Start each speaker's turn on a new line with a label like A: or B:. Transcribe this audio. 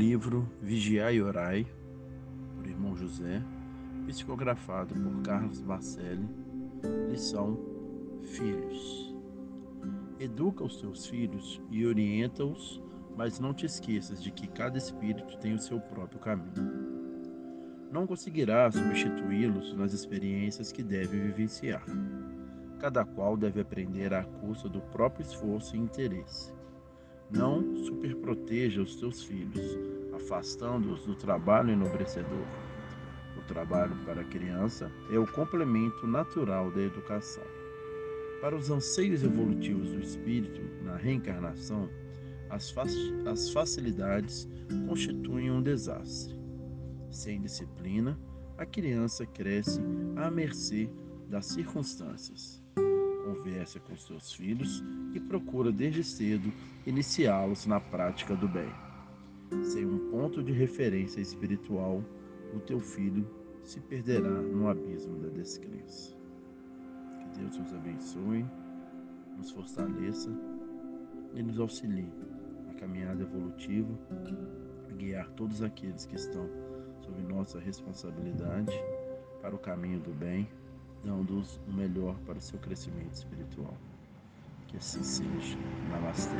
A: livro Vigiai e Orai, por irmão José, psicografado por Carlos Marcelli, lição Filhos. Educa os teus filhos e orienta-os, mas não te esqueças de que cada espírito tem o seu próprio caminho. Não conseguirás substituí-los nas experiências que deve vivenciar. Cada qual deve aprender à custa do próprio esforço e interesse. Não superproteja os teus filhos, afastando-os do trabalho enobrecedor. O trabalho para a criança é o complemento natural da educação. Para os anseios evolutivos do espírito na reencarnação, as, as facilidades constituem um desastre. Sem disciplina, a criança cresce à mercê das circunstâncias conversa com seus filhos e procura desde cedo iniciá-los na prática do bem. Sem um ponto de referência espiritual, o teu filho se perderá no abismo da descrença. Que Deus nos abençoe, nos fortaleça e nos auxilie na caminhada evolutiva, a guiar todos aqueles que estão sob nossa responsabilidade para o caminho do bem dando-os o melhor para o seu crescimento espiritual. Que assim seja. Namastê.